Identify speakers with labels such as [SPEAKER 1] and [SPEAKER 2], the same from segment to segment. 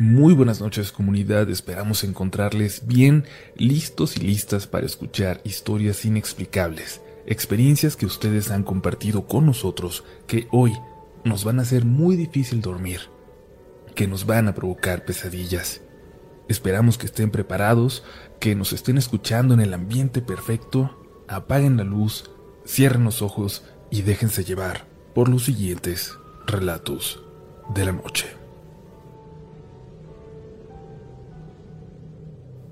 [SPEAKER 1] Muy buenas noches comunidad, esperamos encontrarles bien listos y listas para escuchar historias inexplicables, experiencias que ustedes han compartido con nosotros que hoy nos van a hacer muy difícil dormir, que nos van a provocar pesadillas. Esperamos que estén preparados, que nos estén escuchando en el ambiente perfecto, apaguen la luz, cierren los ojos y déjense llevar por los siguientes relatos de la noche.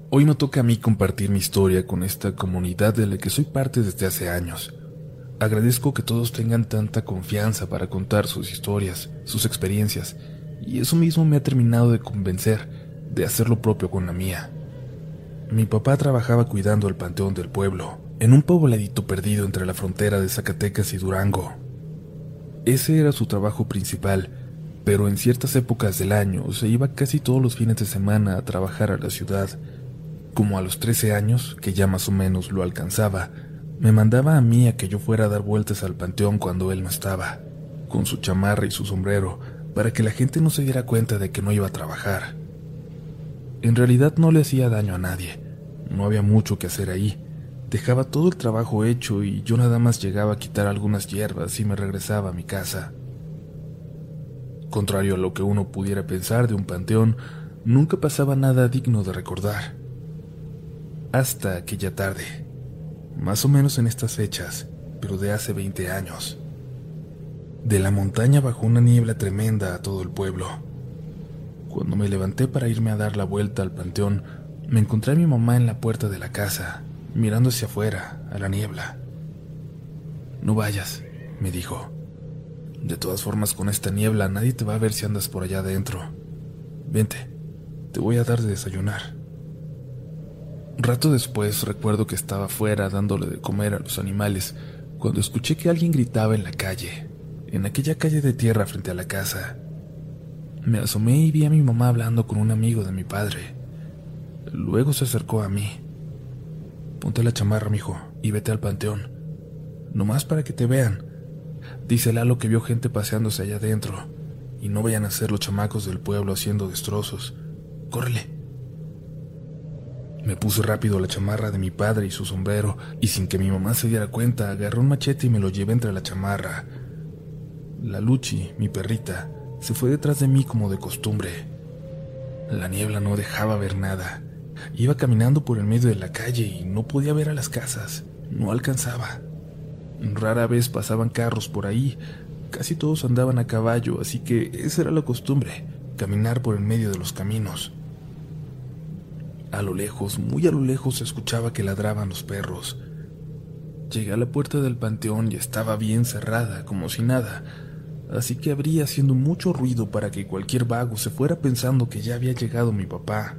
[SPEAKER 1] Hoy me toca a mí compartir mi historia con esta comunidad de la que soy parte desde hace años. Agradezco que todos tengan tanta confianza para contar sus historias, sus experiencias, y eso mismo me ha terminado de convencer de hacer lo propio con la mía. Mi papá trabajaba cuidando el panteón del pueblo, en un pobladito perdido entre la frontera de Zacatecas y Durango. Ese era su trabajo principal, pero en ciertas épocas del año se iba casi todos los fines de semana a trabajar a la ciudad como a los 13 años, que ya más o menos lo alcanzaba, me mandaba a mí a que yo fuera a dar vueltas al panteón cuando él no estaba, con su chamarra y su sombrero, para que la gente no se diera cuenta de que no iba a trabajar. En realidad no le hacía daño a nadie, no había mucho que hacer ahí, dejaba todo el trabajo hecho y yo nada más llegaba a quitar algunas hierbas y me regresaba a mi casa. Contrario a lo que uno pudiera pensar de un panteón, nunca pasaba nada digno de recordar hasta aquella tarde, más o menos en estas fechas, pero de hace 20 años. De la montaña bajó una niebla tremenda a todo el pueblo. Cuando me levanté para irme a dar la vuelta al panteón, me encontré a mi mamá en la puerta de la casa, mirando hacia afuera, a la niebla. No vayas, me dijo. De todas formas, con esta niebla nadie te va a ver si andas por allá adentro. Vente, te voy a dar de desayunar. Rato después recuerdo que estaba fuera dándole de comer a los animales cuando escuché que alguien gritaba en la calle, en aquella calle de tierra frente a la casa. Me asomé y vi a mi mamá hablando con un amigo de mi padre. Luego se acercó a mí. Ponte la chamarra, mijo, y vete al panteón. Nomás para que te vean. Dice Lalo que vio gente paseándose allá adentro, y no vayan a ser los chamacos del pueblo haciendo destrozos. Córrele. Me puse rápido la chamarra de mi padre y su sombrero, y sin que mi mamá se diera cuenta, agarré un machete y me lo llevé entre la chamarra. La Luchi, mi perrita, se fue detrás de mí como de costumbre. La niebla no dejaba ver nada. Iba caminando por el medio de la calle y no podía ver a las casas. No alcanzaba. Rara vez pasaban carros por ahí. Casi todos andaban a caballo, así que esa era la costumbre, caminar por el medio de los caminos. A lo lejos, muy a lo lejos, se escuchaba que ladraban los perros. Llegué a la puerta del panteón y estaba bien cerrada, como si nada, así que abrí haciendo mucho ruido para que cualquier vago se fuera pensando que ya había llegado mi papá.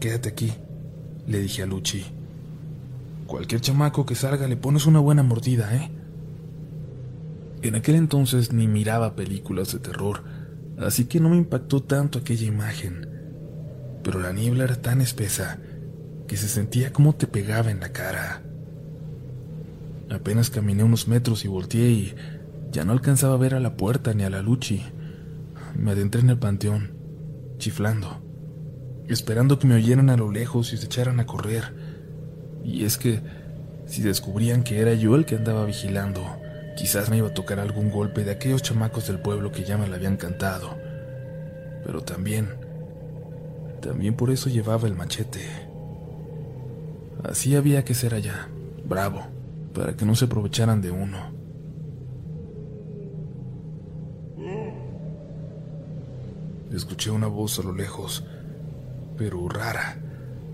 [SPEAKER 1] Quédate aquí, le dije a Luchi. Cualquier chamaco que salga le pones una buena mordida, ¿eh? En aquel entonces ni miraba películas de terror, así que no me impactó tanto aquella imagen pero la niebla era tan espesa que se sentía como te pegaba en la cara. Apenas caminé unos metros y volteé y ya no alcanzaba a ver a la puerta ni a la Luchi. Me adentré en el panteón, chiflando, esperando que me oyeran a lo lejos y se echaran a correr. Y es que, si descubrían que era yo el que andaba vigilando, quizás me iba a tocar algún golpe de aquellos chamacos del pueblo que ya me la habían cantado. Pero también también por eso llevaba el machete. Así había que ser allá, bravo, para que no se aprovecharan de uno. Escuché una voz a lo lejos, pero rara,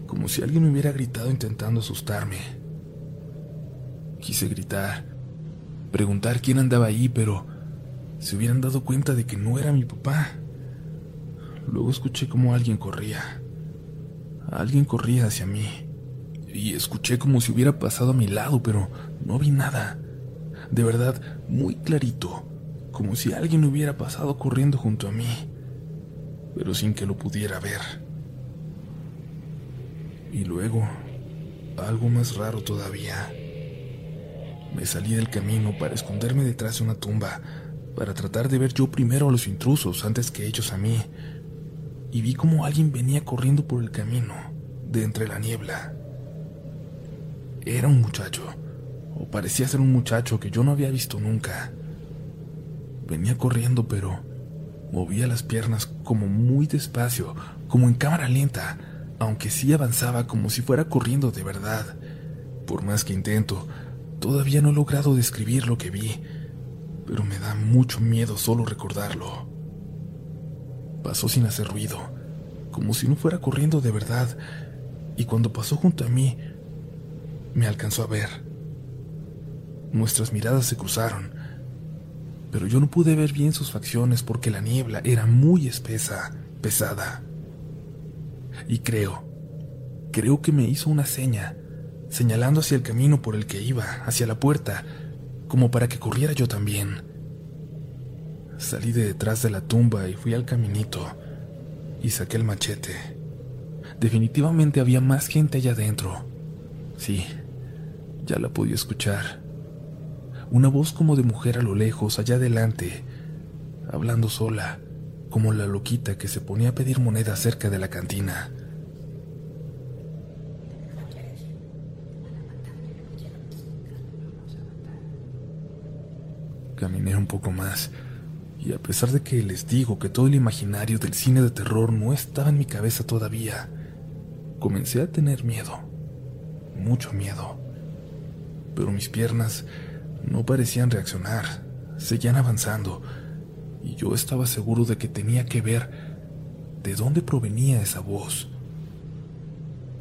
[SPEAKER 1] como si alguien me hubiera gritado intentando asustarme. Quise gritar, preguntar quién andaba ahí, pero se hubieran dado cuenta de que no era mi papá. Luego escuché como alguien corría. Alguien corría hacia mí. Y escuché como si hubiera pasado a mi lado, pero no vi nada. De verdad, muy clarito, como si alguien hubiera pasado corriendo junto a mí, pero sin que lo pudiera ver. Y luego, algo más raro todavía. Me salí del camino para esconderme detrás de una tumba, para tratar de ver yo primero a los intrusos antes que ellos a mí, y vi como alguien venía corriendo por el camino, de entre la niebla. Era un muchacho, o parecía ser un muchacho que yo no había visto nunca. Venía corriendo, pero movía las piernas como muy despacio, como en cámara lenta, aunque sí avanzaba como si fuera corriendo de verdad. Por más que intento, todavía no he logrado describir lo que vi, pero me da mucho miedo solo recordarlo. Pasó sin hacer ruido, como si no fuera corriendo de verdad, y cuando pasó junto a mí, me alcanzó a ver. Nuestras miradas se cruzaron, pero yo no pude ver bien sus facciones porque la niebla era muy espesa, pesada. Y creo, creo que me hizo una seña, señalando hacia el camino por el que iba, hacia la puerta, como para que corriera yo también. Salí de detrás de la tumba y fui al caminito y saqué el machete. Definitivamente había más gente allá adentro. Sí, ya la podía escuchar. Una voz como de mujer a lo lejos, allá adelante, hablando sola, como la loquita que se ponía a pedir monedas cerca de la cantina. Caminé un poco más, y a pesar de que les digo que todo el imaginario del cine de terror no estaba en mi cabeza todavía, comencé a tener miedo, mucho miedo pero mis piernas no parecían reaccionar, seguían avanzando, y yo estaba seguro de que tenía que ver de dónde provenía esa voz.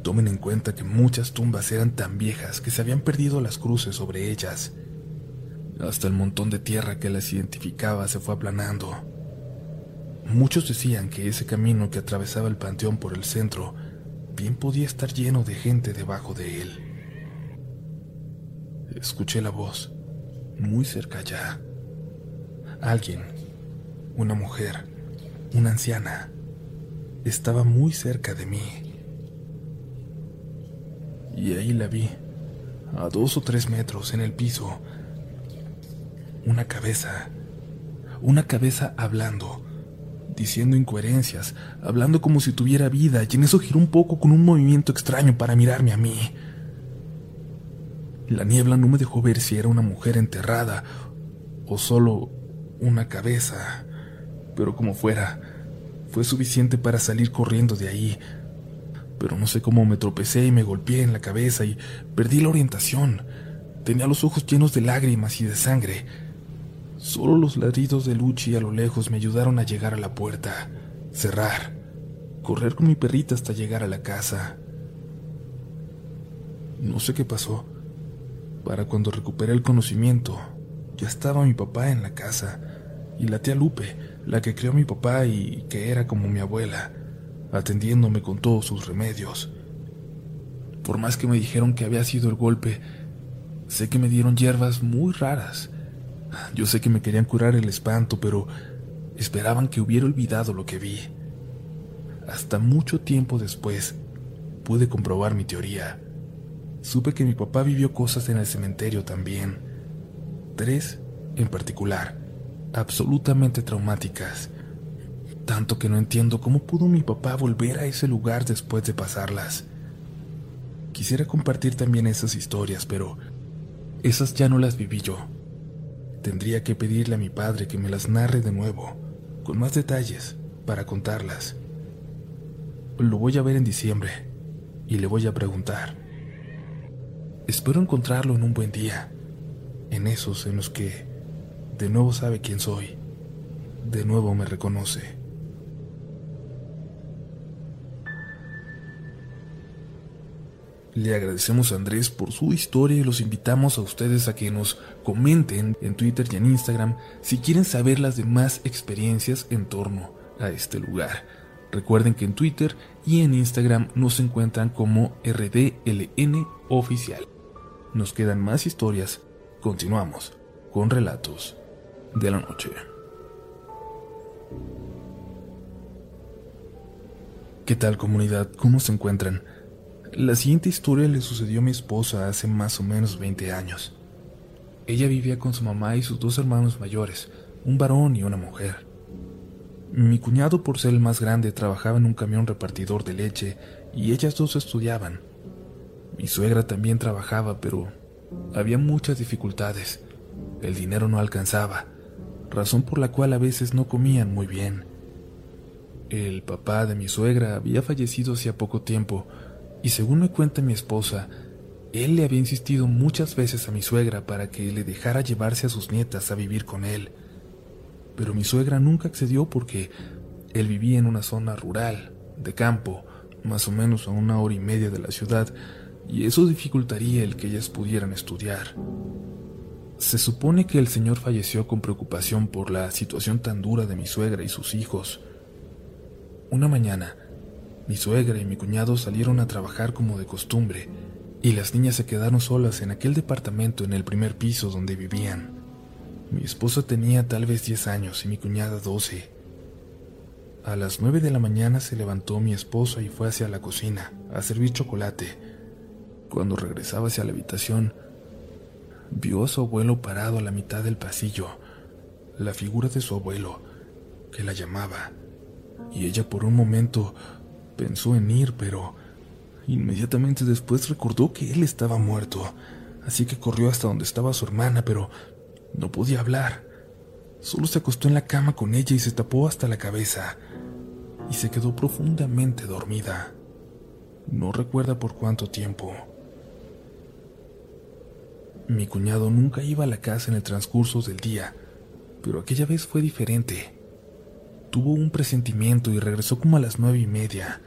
[SPEAKER 1] Tomen en cuenta que muchas tumbas eran tan viejas que se habían perdido las cruces sobre ellas. Hasta el montón de tierra que las identificaba se fue aplanando. Muchos decían que ese camino que atravesaba el panteón por el centro bien podía estar lleno de gente debajo de él. Escuché la voz, muy cerca ya. Alguien, una mujer, una anciana, estaba muy cerca de mí. Y ahí la vi, a dos o tres metros en el piso. Una cabeza, una cabeza hablando, diciendo incoherencias, hablando como si tuviera vida, y en eso giró un poco con un movimiento extraño para mirarme a mí. La niebla no me dejó ver si era una mujer enterrada o solo una cabeza, pero como fuera, fue suficiente para salir corriendo de ahí. Pero no sé cómo me tropecé y me golpeé en la cabeza y perdí la orientación. Tenía los ojos llenos de lágrimas y de sangre. Solo los ladridos de Luchi a lo lejos me ayudaron a llegar a la puerta, cerrar, correr con mi perrita hasta llegar a la casa. No sé qué pasó para cuando recuperé el conocimiento, ya estaba mi papá en la casa y la tía Lupe, la que crió a mi papá y que era como mi abuela, atendiéndome con todos sus remedios. Por más que me dijeron que había sido el golpe, sé que me dieron hierbas muy raras. Yo sé que me querían curar el espanto, pero esperaban que hubiera olvidado lo que vi. Hasta mucho tiempo después pude comprobar mi teoría supe que mi papá vivió cosas en el cementerio también. Tres en particular, absolutamente traumáticas. Tanto que no entiendo cómo pudo mi papá volver a ese lugar después de pasarlas. Quisiera compartir también esas historias, pero esas ya no las viví yo. Tendría que pedirle a mi padre que me las narre de nuevo, con más detalles, para contarlas. Lo voy a ver en diciembre y le voy a preguntar. Espero encontrarlo en un buen día, en esos en los que de nuevo sabe quién soy, de nuevo me reconoce. Le agradecemos a Andrés por su historia y los invitamos a ustedes a que nos comenten en Twitter y en Instagram si quieren saber las demás experiencias en torno a este lugar. Recuerden que en Twitter y en Instagram nos encuentran como RDLN oficial. Nos quedan más historias. Continuamos con relatos de la noche. ¿Qué tal comunidad? ¿Cómo se encuentran? La siguiente historia le sucedió a mi esposa hace más o menos 20 años. Ella vivía con su mamá y sus dos hermanos mayores, un varón y una mujer. Mi cuñado, por ser el más grande, trabajaba en un camión repartidor de leche y ellas dos estudiaban. Mi suegra también trabajaba, pero había muchas dificultades. El dinero no alcanzaba, razón por la cual a veces no comían muy bien. El papá de mi suegra había fallecido hacía poco tiempo, y según me cuenta mi esposa, él le había insistido muchas veces a mi suegra para que le dejara llevarse a sus nietas a vivir con él. Pero mi suegra nunca accedió porque él vivía en una zona rural, de campo, más o menos a una hora y media de la ciudad, y eso dificultaría el que ellas pudieran estudiar. Se supone que el señor falleció con preocupación por la situación tan dura de mi suegra y sus hijos. Una mañana, mi suegra y mi cuñado salieron a trabajar como de costumbre, y las niñas se quedaron solas en aquel departamento en el primer piso donde vivían. Mi esposa tenía tal vez 10 años y mi cuñada 12. A las 9 de la mañana se levantó mi esposa y fue hacia la cocina a servir chocolate. Cuando regresaba hacia la habitación, vio a su abuelo parado a la mitad del pasillo, la figura de su abuelo, que la llamaba, y ella por un momento pensó en ir, pero inmediatamente después recordó que él estaba muerto, así que corrió hasta donde estaba su hermana, pero no podía hablar. Solo se acostó en la cama con ella y se tapó hasta la cabeza, y se quedó profundamente dormida. No recuerda por cuánto tiempo. Mi cuñado nunca iba a la casa en el transcurso del día, pero aquella vez fue diferente. Tuvo un presentimiento y regresó como a las nueve y media.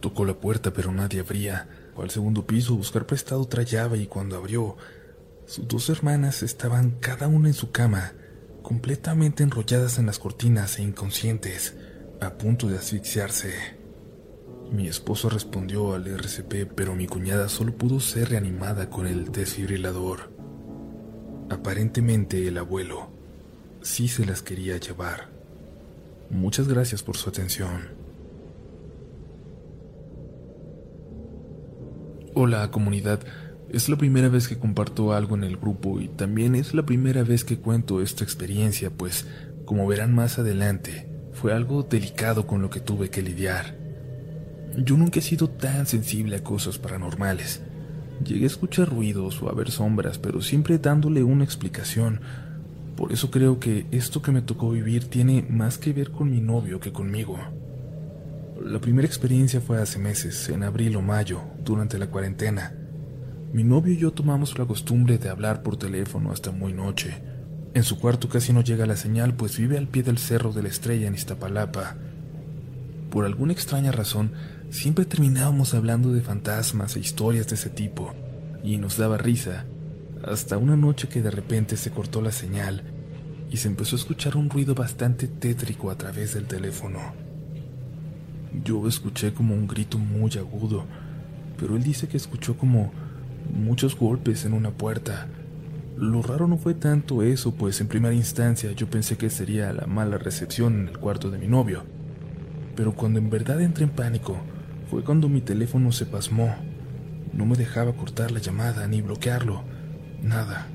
[SPEAKER 1] Tocó la puerta, pero nadie abría. Fue al segundo piso buscar prestado otra llave y cuando abrió, sus dos hermanas estaban cada una en su cama, completamente enrolladas en las cortinas e inconscientes, a punto de asfixiarse. Mi esposo respondió al RCP, pero mi cuñada solo pudo ser reanimada con el desfibrilador. Aparentemente el abuelo sí se las quería llevar. Muchas gracias por su atención. Hola comunidad, es la primera vez que comparto algo en el grupo y también es la primera vez que cuento esta experiencia, pues, como verán más adelante, fue algo delicado con lo que tuve que lidiar. Yo nunca he sido tan sensible a cosas paranormales. Llegué a escuchar ruidos o a ver sombras, pero siempre dándole una explicación. Por eso creo que esto que me tocó vivir tiene más que ver con mi novio que conmigo. La primera experiencia fue hace meses, en abril o mayo, durante la cuarentena. Mi novio y yo tomamos la costumbre de hablar por teléfono hasta muy noche. En su cuarto casi no llega la señal, pues vive al pie del cerro de la estrella en Iztapalapa. Por alguna extraña razón, Siempre terminábamos hablando de fantasmas e historias de ese tipo, y nos daba risa, hasta una noche que de repente se cortó la señal y se empezó a escuchar un ruido bastante tétrico a través del teléfono. Yo escuché como un grito muy agudo, pero él dice que escuchó como muchos golpes en una puerta. Lo raro no fue tanto eso, pues en primera instancia yo pensé que sería la mala recepción en el cuarto de mi novio. Pero cuando en verdad entré en pánico, fue cuando mi teléfono se pasmó. No me dejaba cortar la llamada ni bloquearlo. Nada.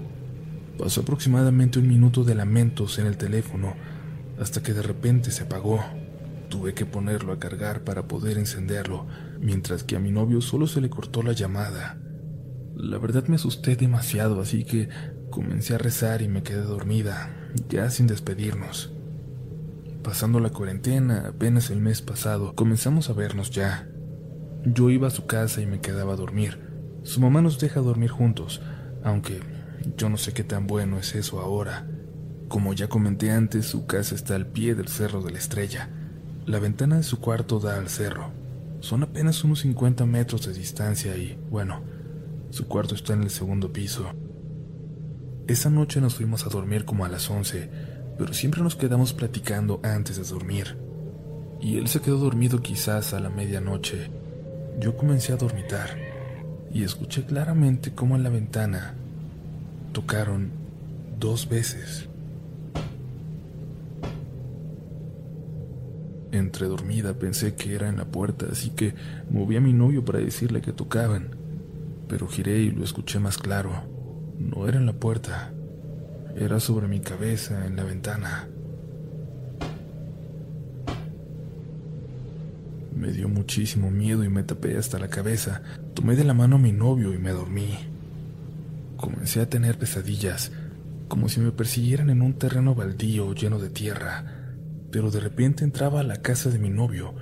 [SPEAKER 1] Pasó aproximadamente un minuto de lamentos en el teléfono hasta que de repente se apagó. Tuve que ponerlo a cargar para poder encenderlo, mientras que a mi novio solo se le cortó la llamada. La verdad me asusté demasiado, así que comencé a rezar y me quedé dormida, ya sin despedirnos. Pasando la cuarentena, apenas el mes pasado, comenzamos a vernos ya. Yo iba a su casa y me quedaba a dormir. Su mamá nos deja dormir juntos, aunque yo no sé qué tan bueno es eso ahora. Como ya comenté antes, su casa está al pie del Cerro de la Estrella. La ventana de su cuarto da al cerro. Son apenas unos 50 metros de distancia y, bueno, su cuarto está en el segundo piso. Esa noche nos fuimos a dormir como a las 11, pero siempre nos quedamos platicando antes de dormir. Y él se quedó dormido quizás a la medianoche yo comencé a dormitar y escuché claramente cómo en la ventana tocaron dos veces. Entre dormida pensé que era en la puerta, así que moví a mi novio para decirle que tocaban, pero giré y lo escuché más claro. No era en la puerta, era sobre mi cabeza en la ventana. Me dio muchísimo miedo y me tapé hasta la cabeza. Tomé de la mano a mi novio y me dormí. Comencé a tener pesadillas, como si me persiguieran en un terreno baldío lleno de tierra, pero de repente entraba a la casa de mi novio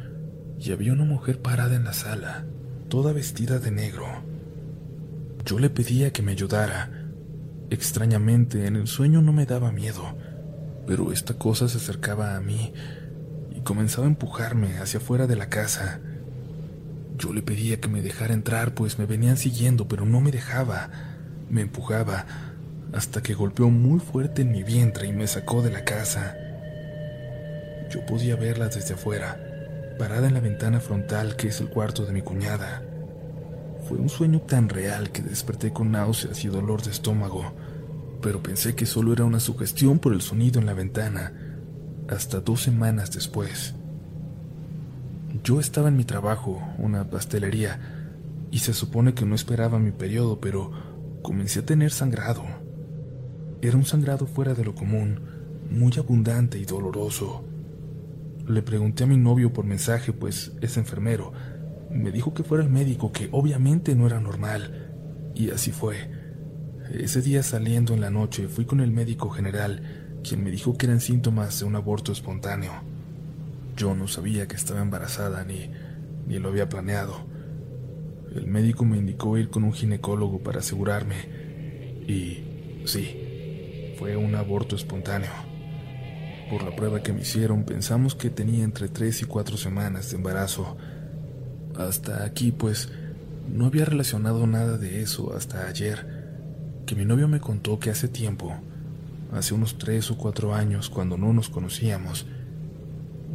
[SPEAKER 1] y había una mujer parada en la sala, toda vestida de negro. Yo le pedía que me ayudara. Extrañamente, en el sueño no me daba miedo, pero esta cosa se acercaba a mí comenzaba a empujarme hacia afuera de la casa. Yo le pedía que me dejara entrar, pues me venían siguiendo, pero no me dejaba. Me empujaba hasta que golpeó muy fuerte en mi vientre y me sacó de la casa. Yo podía verla desde afuera, parada en la ventana frontal que es el cuarto de mi cuñada. Fue un sueño tan real que desperté con náuseas y dolor de estómago, pero pensé que solo era una sugestión por el sonido en la ventana hasta dos semanas después. Yo estaba en mi trabajo, una pastelería, y se supone que no esperaba mi periodo, pero comencé a tener sangrado. Era un sangrado fuera de lo común, muy abundante y doloroso. Le pregunté a mi novio por mensaje, pues es enfermero. Me dijo que fuera el médico, que obviamente no era normal. Y así fue. Ese día saliendo en la noche fui con el médico general quien me dijo que eran síntomas de un aborto espontáneo. Yo no sabía que estaba embarazada ni, ni lo había planeado. El médico me indicó ir con un ginecólogo para asegurarme. Y sí, fue un aborto espontáneo. Por la prueba que me hicieron pensamos que tenía entre tres y cuatro semanas de embarazo. Hasta aquí pues no había relacionado nada de eso hasta ayer, que mi novio me contó que hace tiempo hace unos tres o cuatro años, cuando no nos conocíamos,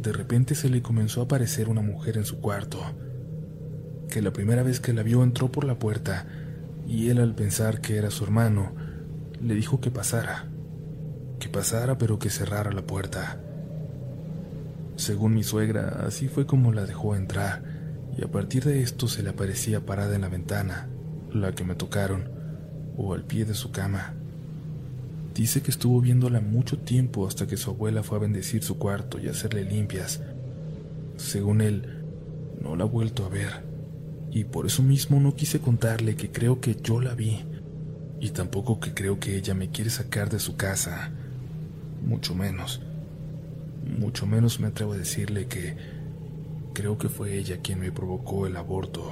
[SPEAKER 1] de repente se le comenzó a aparecer una mujer en su cuarto, que la primera vez que la vio entró por la puerta y él al pensar que era su hermano, le dijo que pasara, que pasara pero que cerrara la puerta. Según mi suegra, así fue como la dejó entrar, y a partir de esto se le aparecía parada en la ventana, la que me tocaron, o al pie de su cama. Dice que estuvo viéndola mucho tiempo hasta que su abuela fue a bendecir su cuarto y hacerle limpias. Según él, no la ha vuelto a ver, y por eso mismo no quise contarle que creo que yo la vi, y tampoco que creo que ella me quiere sacar de su casa, mucho menos. Mucho menos me atrevo a decirle que creo que fue ella quien me provocó el aborto.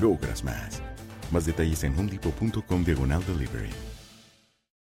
[SPEAKER 2] logras más. Más detalles en homedepot.com diagonal delivery.